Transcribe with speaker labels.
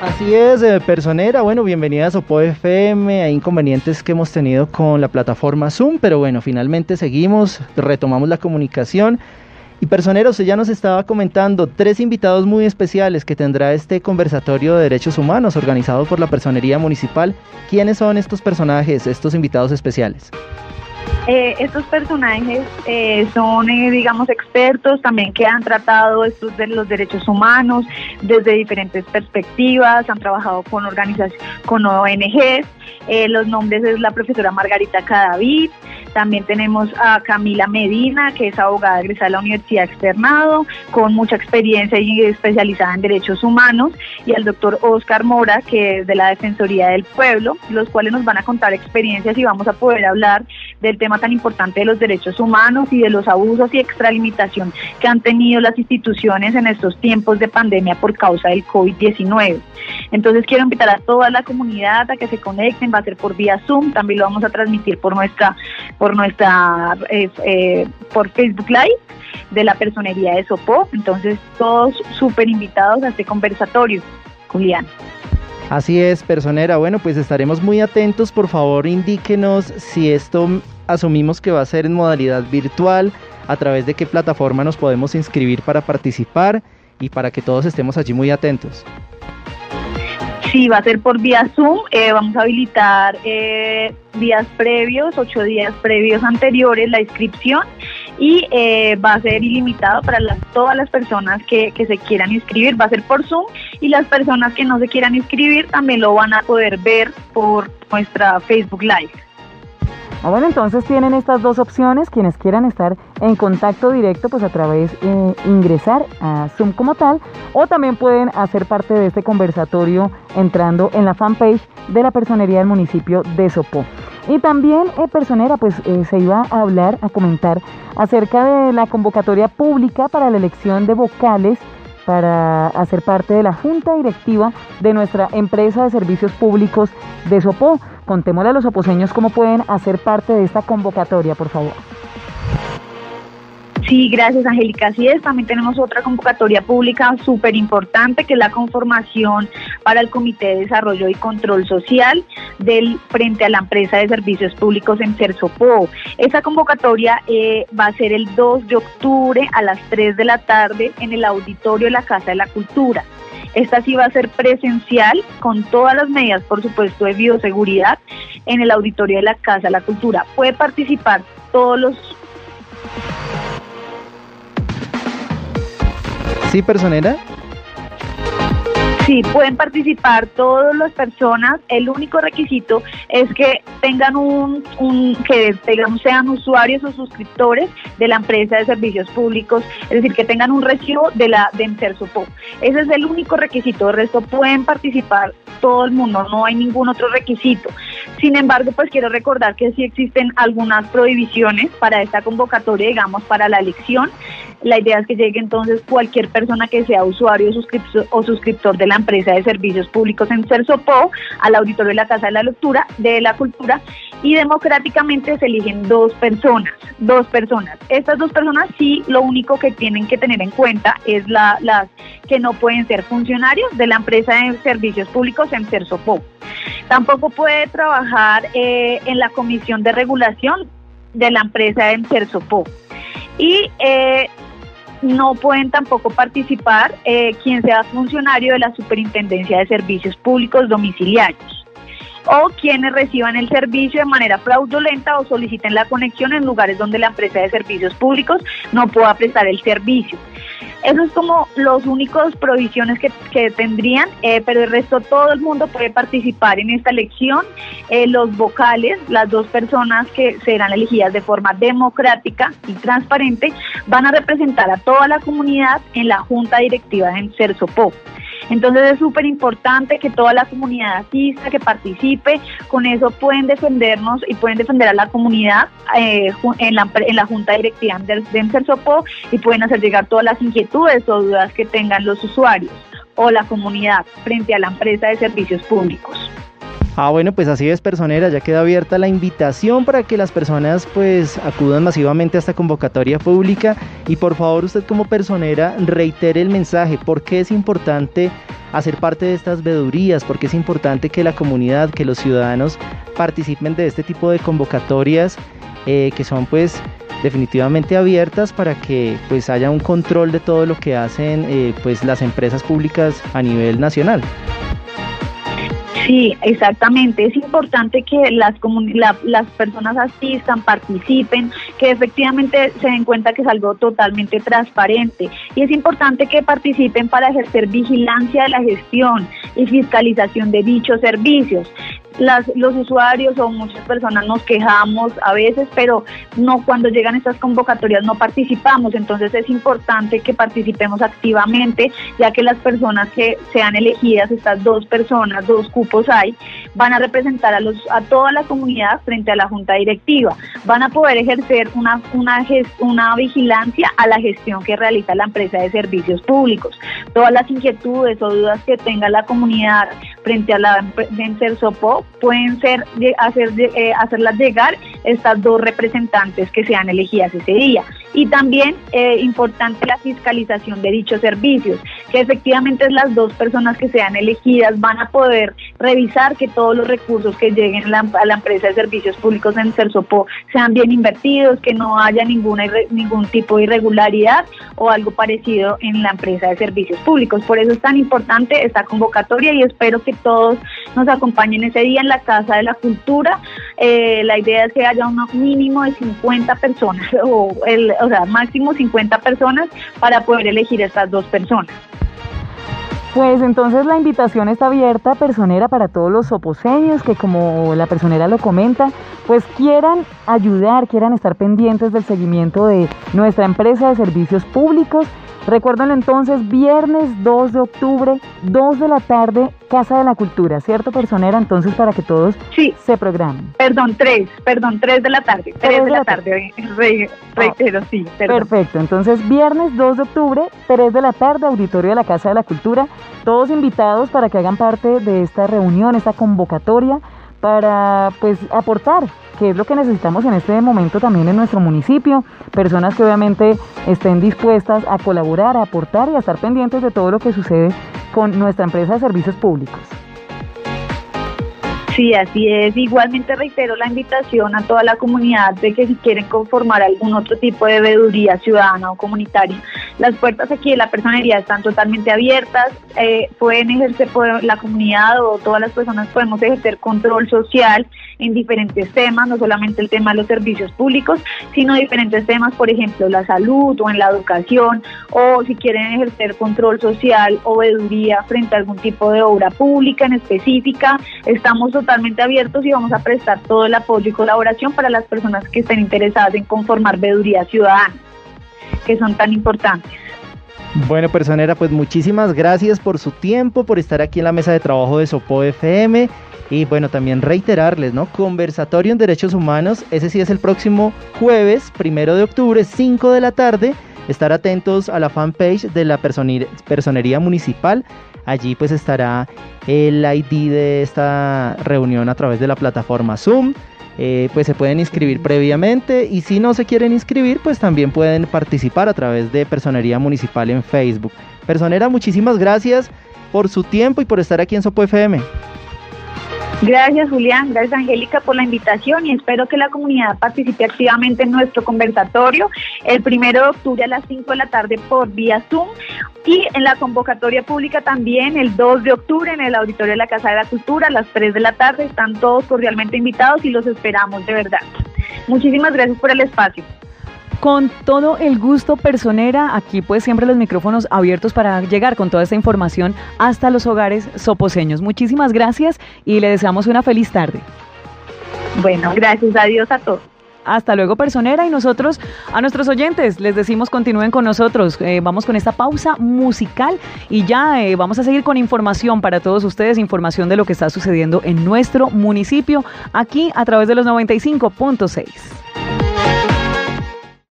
Speaker 1: Así es, eh, personera. Bueno, bienvenida a Sopo FM. Hay inconvenientes que hemos tenido con la plataforma Zoom, pero bueno, finalmente seguimos, retomamos la comunicación. Y personera, usted ya nos estaba comentando tres invitados muy especiales que tendrá este conversatorio de derechos humanos organizado por la Personería Municipal. ¿Quiénes son estos personajes, estos invitados especiales?
Speaker 2: Eh, estos personajes eh, son, eh, digamos, expertos también que han tratado estos de los derechos humanos desde diferentes perspectivas, han trabajado con organizaciones, con ONGs. los nombres es la profesora Margarita Cadavid, también tenemos a Camila Medina, que es abogada egresada de la Universidad Externado, con mucha experiencia y especializada en derechos humanos, y al doctor Oscar Mora, que es de la Defensoría del Pueblo, los cuales nos van a contar experiencias y vamos a poder hablar del tema tan importante de los derechos humanos y de los abusos y extralimitación que han tenido las instituciones en estos tiempos de pandemia por causa del COVID-19. Entonces quiero invitar a toda la comunidad a que se conecten, va a ser por vía Zoom, también lo vamos a transmitir por nuestra por nuestra eh, eh, por Facebook Live de la personería de Sopó. Entonces, todos súper invitados a este conversatorio, Julián.
Speaker 1: Así es, personera. Bueno, pues estaremos muy atentos. Por favor, indíquenos si esto asumimos que va a ser en modalidad virtual, a través de qué plataforma nos podemos inscribir para participar y para que todos estemos allí muy atentos.
Speaker 2: Sí, va a ser por vía Zoom. Eh, vamos a habilitar eh, días previos, ocho días previos anteriores, la inscripción y eh, va a ser ilimitado para todas las personas que, que, se quieran inscribir. Va a ser por Zoom y las personas que no se quieran inscribir también lo van a poder ver por nuestra Facebook Live.
Speaker 3: Ah, bueno, entonces tienen estas dos opciones. Quienes quieran estar en contacto directo, pues a través eh, ingresar a Zoom como tal, o también pueden hacer parte de este conversatorio entrando en la fanpage de la personería del municipio de Sopó. Y también, eh, personera, pues eh, se iba a hablar, a comentar acerca de la convocatoria pública para la elección de vocales para hacer parte de la junta directiva de nuestra empresa de servicios públicos de Sopó. Contémosle a los oposeños cómo pueden hacer parte de esta convocatoria, por favor.
Speaker 2: Sí, gracias Angélica. Así es, también tenemos otra convocatoria pública súper importante que es la conformación para el Comité de Desarrollo y Control Social del frente a la empresa de servicios públicos en Cersopó. Esa convocatoria eh, va a ser el 2 de octubre a las 3 de la tarde en el auditorio de la Casa de la Cultura. Esta sí va a ser presencial con todas las medidas, por supuesto, de bioseguridad en el auditorio de la Casa de la Cultura. Puede participar todos los...
Speaker 1: Sí, personera.
Speaker 2: Sí, pueden participar todas las personas. El único requisito es que tengan un, que digamos sean usuarios o suscriptores de la empresa de servicios públicos, es decir, que tengan un recibo de la de Intersopo. Ese es el único requisito. El resto pueden participar todo el mundo, no hay ningún otro requisito. Sin embargo, pues quiero recordar que sí existen algunas prohibiciones para esta convocatoria, digamos, para la elección. La idea es que llegue entonces cualquier persona que sea usuario o suscriptor de la empresa de servicios públicos en Cersopo al auditorio de la Casa de la Lectura, de la Cultura, y democráticamente se eligen dos personas, dos personas. Estas dos personas sí, lo único que tienen que tener en cuenta es la, las que no pueden ser funcionarios de la empresa de servicios públicos en Cersopo. Tampoco puede trabajar eh, en la comisión de regulación de la empresa en Cersopo. Y eh, no pueden tampoco participar eh, quien sea funcionario de la Superintendencia de Servicios Públicos Domiciliarios o quienes reciban el servicio de manera fraudulenta o soliciten la conexión en lugares donde la empresa de servicios públicos no pueda prestar el servicio. Eso es como los únicos provisiones que, tendrían, eh, pero el resto todo el mundo puede participar en esta elección. Eh, los vocales, las dos personas que serán elegidas de forma democrática y transparente, van a representar a toda la comunidad en la junta directiva en CERSOPO. Entonces es súper importante que toda la comunidad asista, que participe, con eso pueden defendernos y pueden defender a la comunidad eh, en, la, en la junta directiva de, de y pueden hacer llegar todas las inquietudes o dudas que tengan los usuarios o la comunidad frente a la empresa de servicios públicos.
Speaker 1: Ah, bueno, pues así es, personera, ya queda abierta la invitación para que las personas pues acudan masivamente a esta convocatoria pública. Y por favor usted como personera reitere el mensaje, por qué es importante hacer parte de estas vedurías, porque es importante que la comunidad, que los ciudadanos participen de este tipo de convocatorias eh, que son pues definitivamente abiertas para que pues haya un control de todo lo que hacen eh, pues las empresas públicas a nivel nacional.
Speaker 2: Sí, exactamente. Es importante que las, las personas asistan, participen, que efectivamente se den cuenta que es algo totalmente transparente. Y es importante que participen para ejercer vigilancia de la gestión y fiscalización de dichos servicios los usuarios o muchas personas nos quejamos a veces, pero no cuando llegan estas convocatorias no participamos. Entonces es importante que participemos activamente, ya que las personas que sean elegidas, estas dos personas, dos cupos hay, van a representar a, los, a toda la comunidad frente a la junta directiva. Van a poder ejercer una, una, una vigilancia a la gestión que realiza la empresa de servicios públicos. Todas las inquietudes o dudas que tenga la comunidad frente a la Sopo pueden ser hacer, eh, hacerlas llegar estas dos representantes que sean elegidas ese día. Y también eh, importante la fiscalización de dichos servicios, que efectivamente las dos personas que sean elegidas van a poder revisar que todos los recursos que lleguen a la, empresa de servicios públicos en CERSOPO sean bien invertidos, que no haya ninguna ningún tipo de irregularidad o algo parecido en la empresa de servicios públicos. Por eso es tan importante esta convocatoria y espero que todos nos acompañen ese día en la Casa de la Cultura. Eh, la idea es que haya un mínimo de 50 personas, o, el, o sea, máximo 50 personas para poder elegir estas dos personas.
Speaker 3: Pues entonces la invitación está abierta, personera, para todos los oposeños que como la personera lo comenta, pues quieran ayudar, quieran estar pendientes del seguimiento de nuestra empresa de servicios públicos Recuerden entonces, viernes 2 de octubre, 2 de la tarde, Casa de la Cultura, ¿cierto, personera? Entonces, para que todos se programen.
Speaker 2: Perdón, 3, perdón, 3 de la tarde. 3, de, la tarde, reitero, sí.
Speaker 3: Perfecto, entonces, viernes 2 de octubre, 3 de la tarde, Auditorio de la Casa de la Cultura. Todos invitados para que hagan parte de esta reunión, esta convocatoria, para pues aportar que es lo que necesitamos en este momento también en nuestro municipio, personas que obviamente estén dispuestas a colaborar, a aportar y a estar pendientes de todo lo que sucede con nuestra empresa de servicios públicos.
Speaker 2: Sí, así es. Igualmente reitero la invitación a toda la comunidad de que si quieren conformar algún otro tipo de veeduría ciudadana o comunitaria, las puertas aquí de la personería están totalmente abiertas. Eh, pueden ejercer, la comunidad o todas las personas podemos ejercer control social en diferentes temas, no solamente el tema de los servicios públicos, sino diferentes temas, por ejemplo, la salud o en la educación, o si quieren ejercer control social o veeduría frente a algún tipo de obra pública en específica. Estamos totalmente abiertos y vamos a prestar todo el apoyo y colaboración para las personas que estén interesadas en conformar veeduría ciudadana, son tan importantes.
Speaker 1: Bueno, personera, pues muchísimas gracias por su tiempo, por estar aquí en la mesa de trabajo de Sopo FM. Y bueno, también reiterarles, ¿no? Conversatorio en Derechos Humanos, ese sí es el próximo jueves, primero de octubre, 5 de la tarde. Estar atentos a la fanpage de la Personería Municipal. Allí pues estará el ID de esta reunión a través de la plataforma Zoom. Eh, pues se pueden inscribir previamente y si no se quieren inscribir pues también pueden participar a través de Personería Municipal en Facebook. Personera, muchísimas gracias por su tiempo y por estar aquí en Sopo FM.
Speaker 2: Gracias Julián, gracias Angélica por la invitación y espero que la comunidad participe activamente en nuestro conversatorio el primero de octubre a las 5 de la tarde por vía Zoom y en la convocatoria pública también el 2 de octubre en el auditorio de la Casa de la Cultura a las 3 de la tarde. Están todos cordialmente invitados y los esperamos de verdad. Muchísimas gracias por el espacio
Speaker 3: con todo el gusto personera. Aquí pues siempre los micrófonos abiertos para llegar con toda esta información hasta los hogares soposeños. Muchísimas gracias y le deseamos una feliz tarde.
Speaker 2: Bueno, gracias. Adiós a todos.
Speaker 3: Hasta luego, personera. Y nosotros, a nuestros oyentes, les decimos continúen con nosotros. Eh, vamos con esta pausa musical y ya eh, vamos a seguir con información para todos ustedes, información de lo que está sucediendo en nuestro municipio, aquí a través de los 95.6.